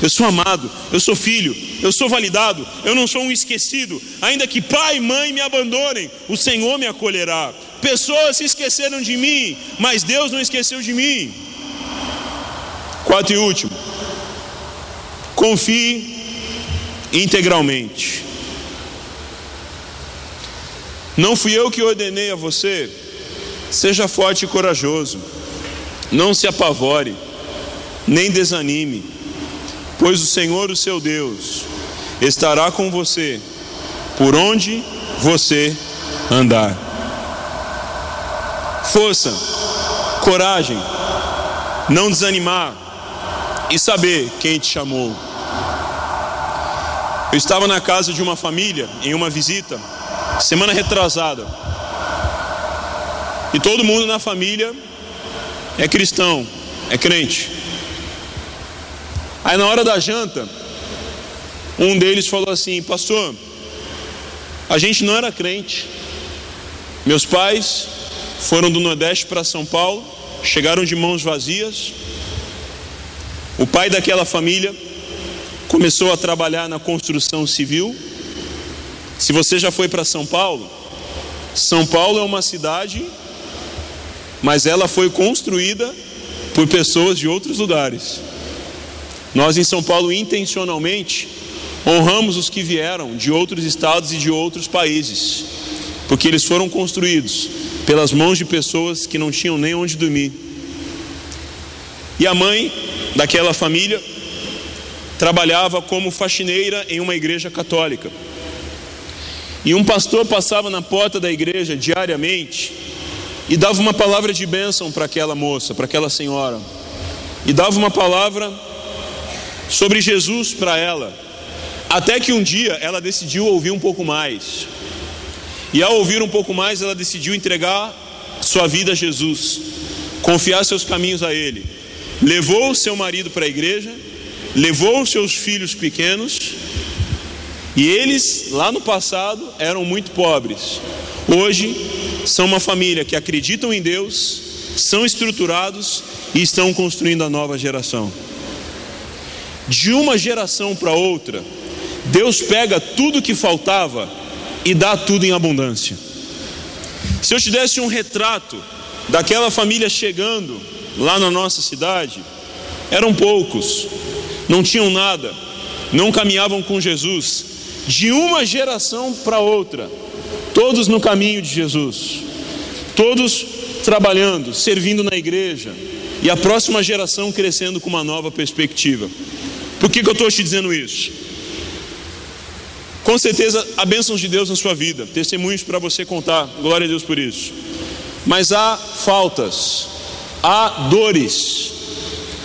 Eu sou amado, eu sou filho, eu sou validado, eu não sou um esquecido. Ainda que pai e mãe me abandonem, o Senhor me acolherá. Pessoas se esqueceram de mim, mas Deus não esqueceu de mim. Quarto e último, Confie integralmente. Não fui eu que ordenei a você, Seja forte e corajoso, não se apavore, nem desanime, pois o Senhor, o seu Deus, estará com você por onde você andar. Força, coragem, não desanimar e saber quem te chamou. Eu estava na casa de uma família em uma visita, semana retrasada. E todo mundo na família é cristão, é crente. Aí na hora da janta, um deles falou assim: Pastor, a gente não era crente. Meus pais foram do Nordeste para São Paulo, chegaram de mãos vazias. O pai daquela família começou a trabalhar na construção civil. Se você já foi para São Paulo, São Paulo é uma cidade, mas ela foi construída por pessoas de outros lugares. Nós em São Paulo intencionalmente honramos os que vieram de outros estados e de outros países, porque eles foram construídos pelas mãos de pessoas que não tinham nem onde dormir. E a mãe daquela família trabalhava como faxineira em uma igreja católica. E um pastor passava na porta da igreja diariamente e dava uma palavra de bênção para aquela moça, para aquela senhora. E dava uma palavra sobre Jesus para ela. Até que um dia ela decidiu ouvir um pouco mais. E ao ouvir um pouco mais, ela decidiu entregar sua vida a Jesus, confiar seus caminhos a Ele. Levou seu marido para a igreja, levou seus filhos pequenos, e eles, lá no passado, eram muito pobres. Hoje, são uma família que acreditam em Deus, são estruturados e estão construindo a nova geração. De uma geração para outra, Deus pega tudo que faltava e dá tudo em abundância. Se eu te desse um retrato daquela família chegando lá na nossa cidade, eram poucos, não tinham nada, não caminhavam com Jesus. De uma geração para outra, todos no caminho de Jesus, todos trabalhando, servindo na igreja, e a próxima geração crescendo com uma nova perspectiva. Por que, que eu estou te dizendo isso? Com certeza há bênçãos de Deus na sua vida, testemunhos para você contar, glória a Deus por isso. Mas há faltas, há dores,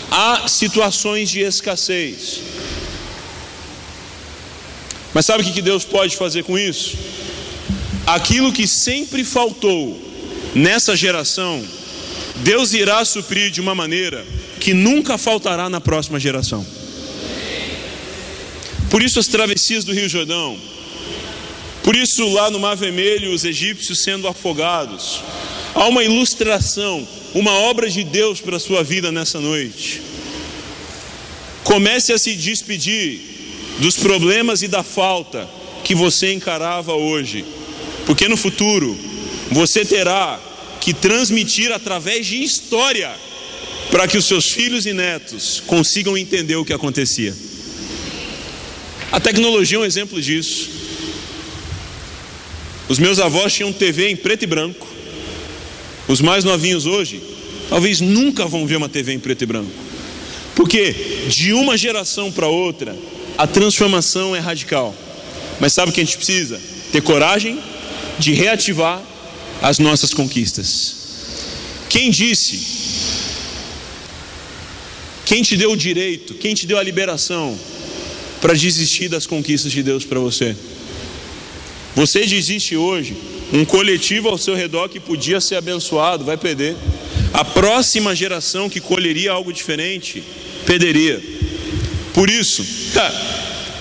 há situações de escassez. Mas sabe o que Deus pode fazer com isso? Aquilo que sempre faltou nessa geração, Deus irá suprir de uma maneira que nunca faltará na próxima geração. Por isso as travessias do Rio Jordão. Por isso lá no Mar Vermelho os egípcios sendo afogados. Há uma ilustração, uma obra de Deus para a sua vida nessa noite. Comece a se despedir dos problemas e da falta que você encarava hoje, porque no futuro você terá que transmitir através de história para que os seus filhos e netos consigam entender o que acontecia. A tecnologia é um exemplo disso. Os meus avós tinham TV em preto e branco. Os mais novinhos hoje, talvez nunca vão ver uma TV em preto e branco. Porque de uma geração para outra, a transformação é radical. Mas sabe o que a gente precisa? Ter coragem de reativar as nossas conquistas. Quem disse? Quem te deu o direito? Quem te deu a liberação para desistir das conquistas de Deus para você. Você desiste hoje, um coletivo ao seu redor que podia ser abençoado, vai perder. A próxima geração que colheria algo diferente, perderia. Por isso,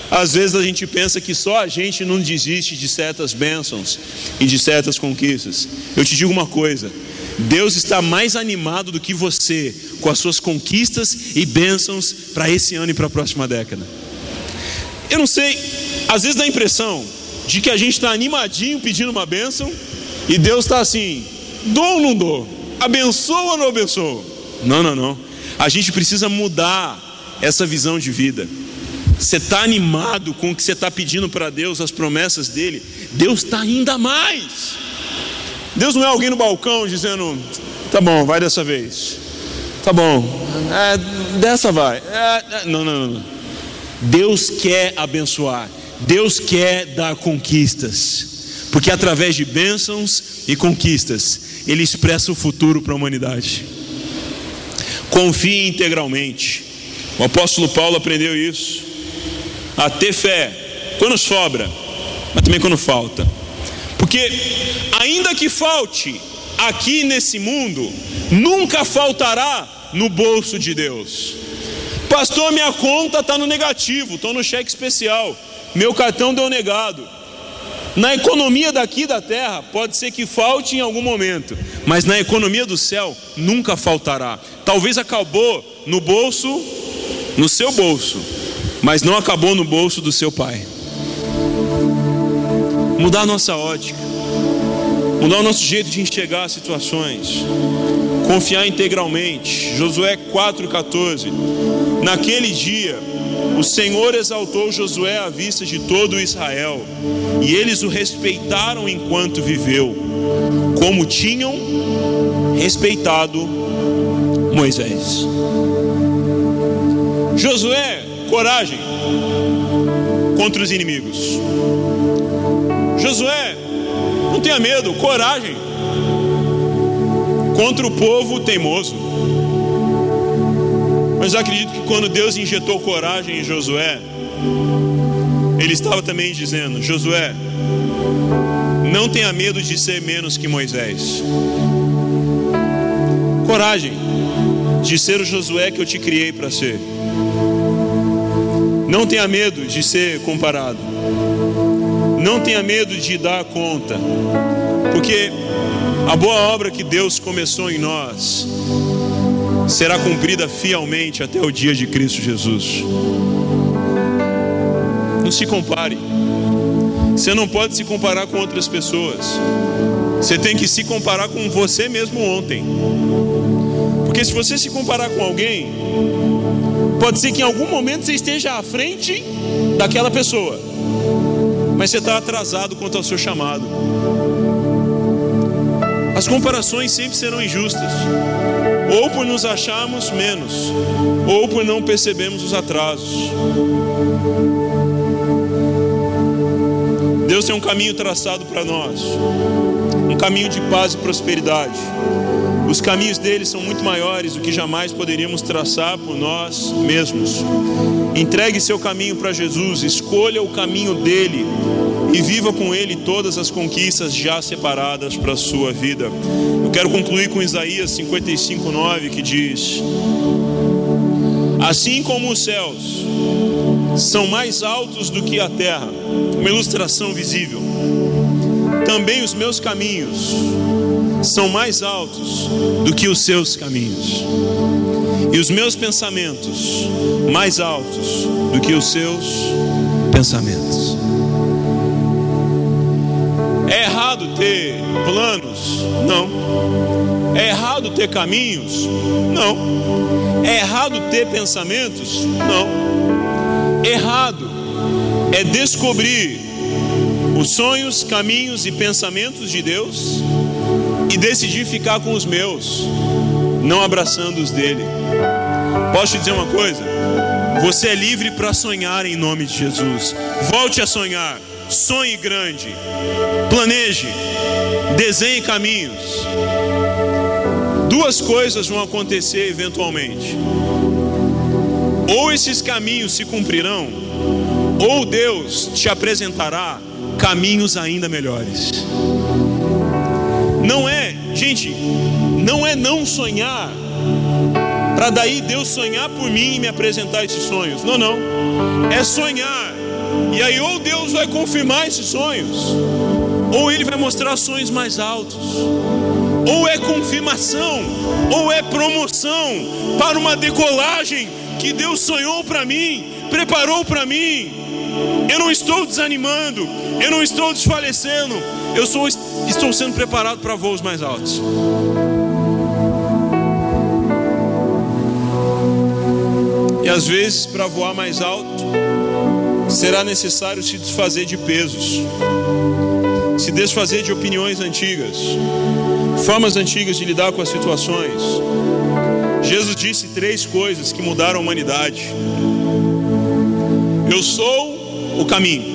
às vezes a gente pensa que só a gente não desiste de certas bênçãos e de certas conquistas. Eu te digo uma coisa: Deus está mais animado do que você com as suas conquistas e bênçãos para esse ano e para a próxima década. Eu não sei, às vezes dá a impressão de que a gente está animadinho pedindo uma bênção e Deus está assim: dou ou não dou? Abençoa ou não abençoa? Não, não, não. A gente precisa mudar essa visão de vida. Você está animado com o que você está pedindo para Deus, as promessas dele, Deus está ainda mais. Deus não é alguém no balcão dizendo: tá bom, vai dessa vez. Tá bom, é, dessa vai. É, é. Não, não, não. Deus quer abençoar. Deus quer dar conquistas. Porque através de bênçãos e conquistas, Ele expressa o futuro para a humanidade. Confie integralmente. O apóstolo Paulo aprendeu isso. A ter fé quando sobra, mas também quando falta. Porque, ainda que falte aqui nesse mundo, nunca faltará no bolso de Deus. Pastor, minha conta está no negativo, estou no cheque especial, meu cartão deu negado. Na economia daqui da terra, pode ser que falte em algum momento, mas na economia do céu nunca faltará. Talvez acabou no bolso, no seu bolso, mas não acabou no bolso do seu pai. Mudar nossa ótica, mudar o nosso jeito de enxergar situações, confiar integralmente. Josué 4,14. Naquele dia, o Senhor exaltou Josué à vista de todo Israel, e eles o respeitaram enquanto viveu, como tinham respeitado Moisés. Josué, coragem contra os inimigos. Josué, não tenha medo, coragem contra o povo teimoso. Mas eu acredito que quando Deus injetou coragem em Josué, Ele estava também dizendo: Josué, não tenha medo de ser menos que Moisés. Coragem de ser o Josué que eu te criei para ser. Não tenha medo de ser comparado. Não tenha medo de dar conta. Porque a boa obra que Deus começou em nós será cumprida fielmente até o dia de Cristo Jesus. Não se compare. Você não pode se comparar com outras pessoas. Você tem que se comparar com você mesmo ontem. Porque se você se comparar com alguém, pode ser que em algum momento você esteja à frente daquela pessoa, mas você está atrasado quanto ao seu chamado. As comparações sempre serão injustas, ou por nos acharmos menos, ou por não percebermos os atrasos. Deus tem um caminho traçado para nós, um caminho de paz e prosperidade. Os caminhos dele são muito maiores do que jamais poderíamos traçar por nós mesmos. Entregue seu caminho para Jesus, escolha o caminho dele e viva com ele todas as conquistas já separadas para a sua vida. Quero concluir com Isaías 55:9 que diz: Assim como os céus são mais altos do que a terra, uma ilustração visível. Também os meus caminhos são mais altos do que os seus caminhos, e os meus pensamentos mais altos do que os seus pensamentos. É errado ter planos? Não. É errado ter caminhos? Não. É errado ter pensamentos? Não. Errado é descobrir os sonhos, caminhos e pensamentos de Deus e decidir ficar com os meus, não abraçando os dele. Posso te dizer uma coisa? Você é livre para sonhar em nome de Jesus. Volte a sonhar. Sonhe grande. Planeje. Desenhe caminhos. Duas coisas vão acontecer eventualmente. Ou esses caminhos se cumprirão, ou Deus te apresentará caminhos ainda melhores. Não é, gente, não é não sonhar para daí Deus sonhar por mim e me apresentar esses sonhos. Não, não. É sonhar. E aí ou Deus vai confirmar esses sonhos, ou ele vai mostrar sonhos mais altos. Ou é confirmação, ou é promoção para uma decolagem que Deus sonhou para mim, preparou para mim. Eu não estou desanimando, eu não estou desfalecendo, eu sou, estou sendo preparado para voos mais altos. E às vezes, para voar mais alto, será necessário se desfazer de pesos. se desfazer de opiniões antigas, formas antigas de lidar com as situações. Jesus disse três coisas que mudaram a humanidade. Eu sou o caminho,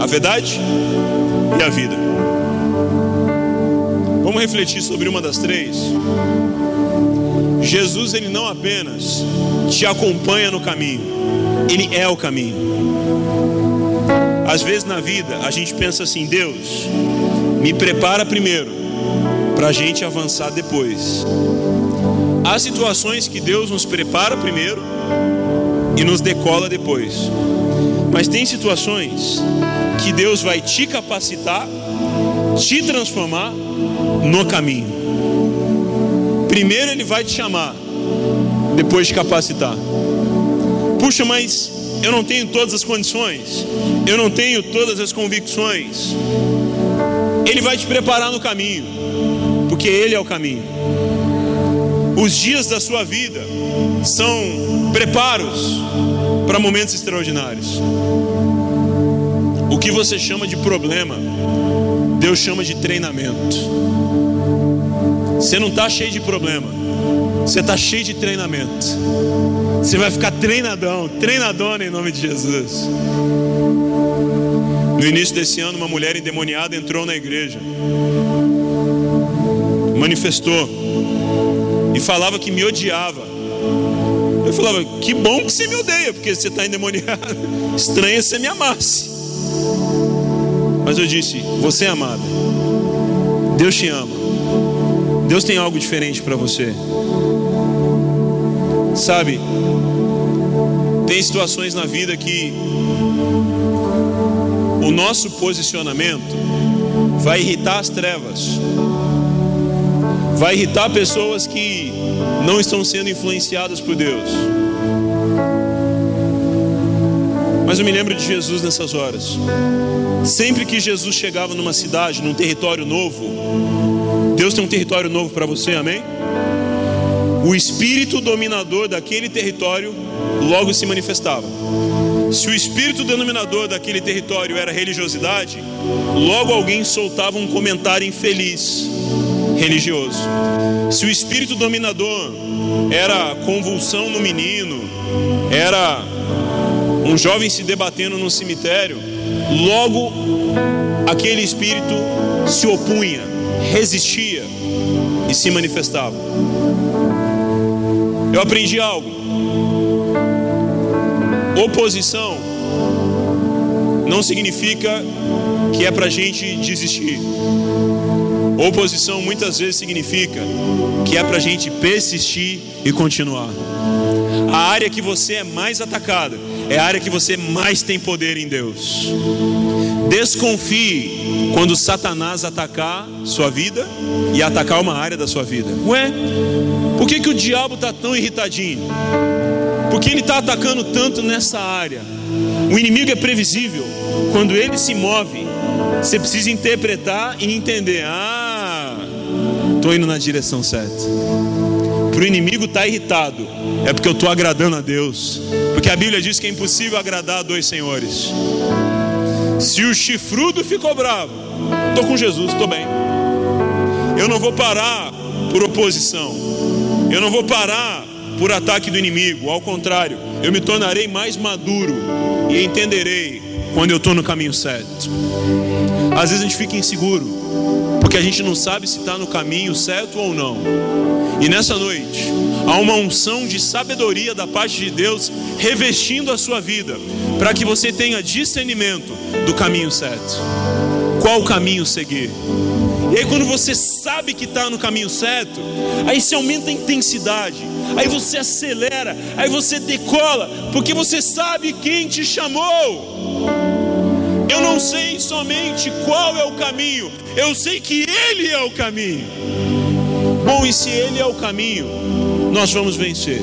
a verdade e a vida. Vamos refletir sobre uma das três. Jesus ele não apenas te acompanha no caminho, ele é o caminho. Às vezes na vida a gente pensa assim: Deus, me prepara primeiro, para a gente avançar depois. Há situações que Deus nos prepara primeiro e nos decola depois. Mas tem situações que Deus vai te capacitar, te transformar no caminho. Primeiro Ele vai te chamar, depois te capacitar. Puxa, mas eu não tenho todas as condições, eu não tenho todas as convicções. Ele vai te preparar no caminho, porque Ele é o caminho. Os dias da sua vida são preparos para momentos extraordinários. O que você chama de problema, Deus chama de treinamento. Você não está cheio de problema, você está cheio de treinamento. Você vai ficar treinadão, treinadona em nome de Jesus. No início desse ano, uma mulher endemoniada entrou na igreja, manifestou e falava que me odiava. Eu falava, que bom que você me odeia, porque você está endemoniado. *laughs* Estranho se você me amasse. Mas eu disse, você é amada. Deus te ama. Deus tem algo diferente para você. Sabe, tem situações na vida que o nosso posicionamento vai irritar as trevas, vai irritar pessoas que não estão sendo influenciadas por Deus. Mas eu me lembro de Jesus nessas horas. Sempre que Jesus chegava numa cidade, num território novo, Deus tem um território novo para você, amém? O espírito dominador daquele território logo se manifestava. Se o espírito denominador daquele território era religiosidade, logo alguém soltava um comentário infeliz religioso. Se o espírito dominador era convulsão no menino, era um jovem se debatendo no cemitério, logo aquele espírito se opunha, resistia e se manifestava. Eu aprendi algo. Oposição não significa que é para gente desistir. Oposição muitas vezes significa que é para gente persistir e continuar. A área que você é mais atacada é a área que você mais tem poder em Deus. Desconfie quando Satanás atacar sua vida e atacar uma área da sua vida. Ué, por que, que o diabo está tão irritadinho? Porque ele está atacando tanto nessa área. O inimigo é previsível. Quando ele se move, você precisa interpretar e entender. Ah, estou indo na direção certa. Para o inimigo estar tá irritado, é porque eu estou agradando a Deus. Porque a Bíblia diz que é impossível agradar a dois senhores. Se o chifrudo ficou bravo, estou com Jesus, estou bem. Eu não vou parar por oposição. Eu não vou parar por ataque do inimigo. Ao contrário, eu me tornarei mais maduro e entenderei quando eu estou no caminho certo. Às vezes a gente fica inseguro, porque a gente não sabe se está no caminho certo ou não. E nessa noite, há uma unção de sabedoria da parte de Deus revestindo a sua vida, para que você tenha discernimento do caminho certo. Qual caminho seguir? E aí, quando você sabe que está no caminho certo, aí você aumenta a intensidade, aí você acelera, aí você decola, porque você sabe quem te chamou. Eu não sei somente qual é o caminho, eu sei que Ele é o caminho. Bom, e se Ele é o caminho, nós vamos vencer.